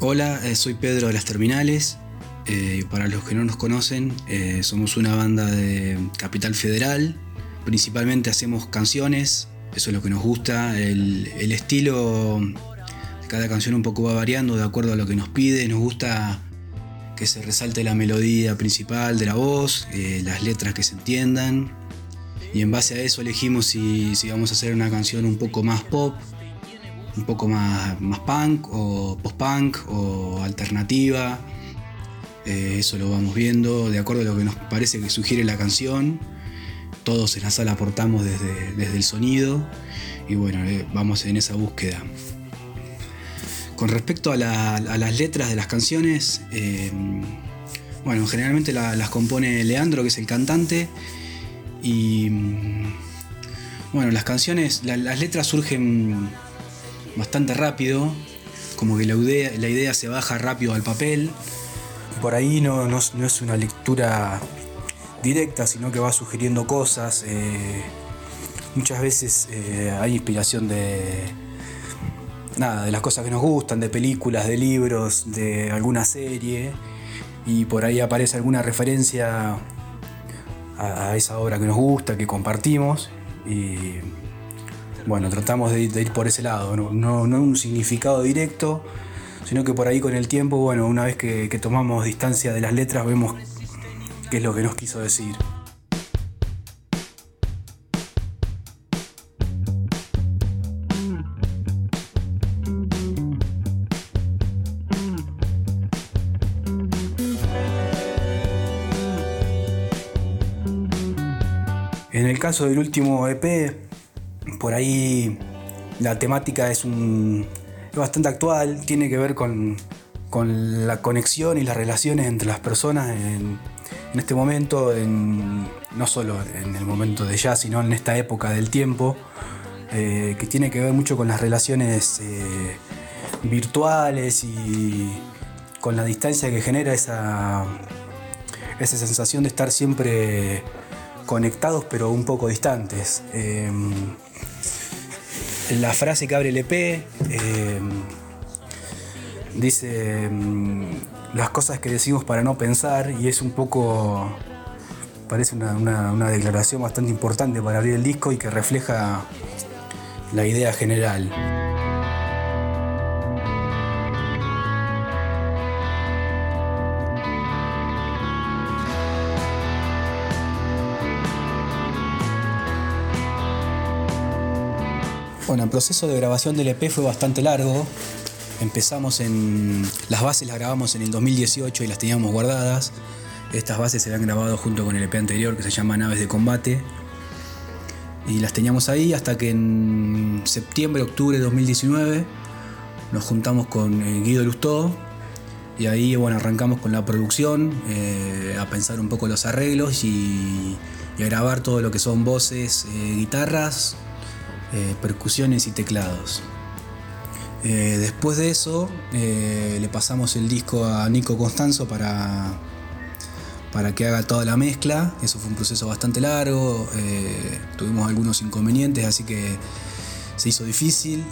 Hola, eh, soy Pedro de las Terminales. Eh, para los que no nos conocen, eh, somos una banda de Capital Federal. Principalmente hacemos canciones, eso es lo que nos gusta. El, estilo de cada canción un poco va variando de acuerdo a lo que nos pide. Nos gusta que se resalte la melodía principal de la voz, las letras que se entiendan. Y en base a eso elegimos si, si vamos a hacer una canción un poco más pop un poco más, más punk o post-punk o alternativa. Eh, eso lo vamos viendo de acuerdo a lo que nos parece que sugiere la canción. Todos en la sala aportamos desde, desde el sonido y bueno, eh, vamos en esa búsqueda. Con respecto a, las letras de las canciones, eh, bueno, generalmente las compone Leandro, que es el cantante, y bueno, las canciones, las letras surgen bastante rápido, como que la idea, la idea se baja rápido al papel. Por ahí no, no, es una lectura directa, sino que va sugiriendo cosas. Eh, muchas veces eh, hay inspiración de, nada, de las cosas que nos gustan, de películas, de libros, de alguna serie, y por ahí aparece alguna referencia a, a esa obra que nos gusta, que compartimos, y bueno, tratamos de, ir por ese lado, no, no, un significado directo, sino que por ahí con el tiempo, bueno, una vez que, tomamos distancia de las letras, vemos qué es lo que nos quiso decir. En el caso del último EP, por ahí la temática es, bastante actual, tiene que ver con, la conexión y las relaciones entre las personas en, este momento, no solo en el momento de ya, sino en esta época del tiempo, eh, que tiene que ver mucho con las relaciones eh, virtuales y con la distancia que genera esa, esa sensación de estar siempre conectados pero un poco distantes. Eh, la frase que abre el EP eh, dice mm, las cosas que decimos para no pensar y es un poco, parece una, declaración bastante importante para abrir el disco y que refleja la idea general. Bueno, el proceso de grabación del EP fue bastante largo. Empezamos en. Las bases las grabamos en el 2018 y las teníamos guardadas. Estas bases se habían grabado junto con el EP anterior que se llama Naves de Combate. Y las teníamos ahí hasta que en septiembre, octubre de 2019 nos juntamos con eh, Guido Lustó y ahí bueno, arrancamos con la producción, eh, a pensar un poco los arreglos y, a grabar todo lo que son voces, eh, guitarras, eh, percusiones y teclados. Eh, después de eso eh, le pasamos el disco a Nico Constanzo para, para que haga toda la mezcla. Eso fue un proceso bastante largo, tuvimos algunos inconvenientes, así que se hizo difícil.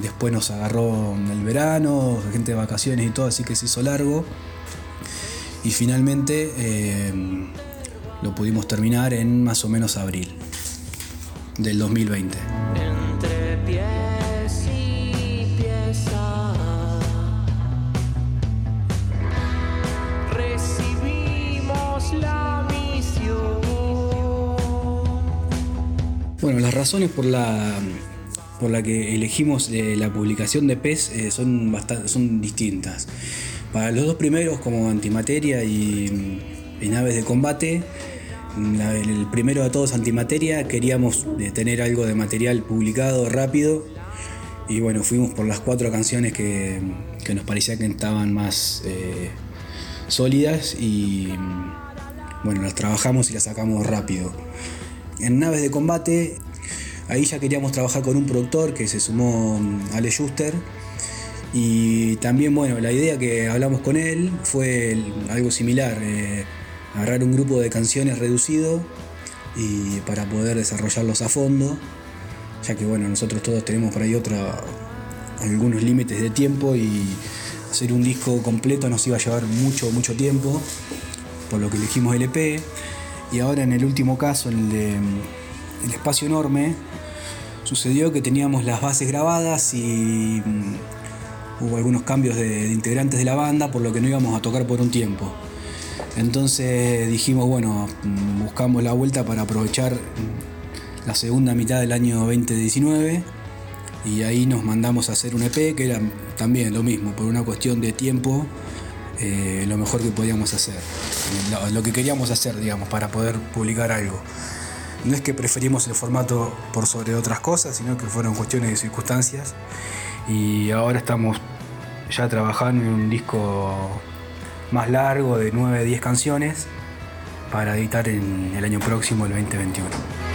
después nos agarró el verano, gente de vacaciones y todo, así que se hizo largo. Y finalmente lo pudimos terminar en más o menos abril del 2020. Bueno, las razones por la, por la que elegimos eh, la publicación de PES eh, son, bastante, son distintas. Para los dos primeros, como Antimateria y, y Naves de Combate, el primero de todos antimateria, queríamos eh, tener algo de material publicado rápido y bueno, fuimos por las cuatro canciones que, nos parecía que estaban más sólidas y bueno, las trabajamos y las sacamos rápido. En Naves de Combate, ahí ya queríamos trabajar con un productor que se sumó mm, Ale Schuster y también bueno, la idea que hablamos con él fue algo similar. Eh, agarrar un grupo de canciones reducido y para poder desarrollarlos a fondo, ya que bueno, nosotros todos tenemos por ahí otra, algunos límites de tiempo y hacer un disco completo nos iba a llevar mucho, mucho tiempo, por lo que elegimos el EP. Y ahora en el último caso, en el de El Espacio Enorme, sucedió que teníamos las bases grabadas y mm, hubo algunos cambios de, integrantes de la banda, por lo que no íbamos a tocar por un tiempo. Entonces dijimos, bueno, mm, buscamos la vuelta para aprovechar la segunda mitad del año 2019 y ahí nos mandamos a hacer un EP que era también lo mismo, por una cuestión de tiempo, eh, lo mejor que podíamos hacer, lo, que queríamos hacer, digamos, para poder publicar algo. No es que preferimos el formato por sobre otras cosas, sino que fueron cuestiones de circunstancias y ahora estamos ya trabajando en un disco más largo de 9-10 canciones para editar en el año próximo, el 2021.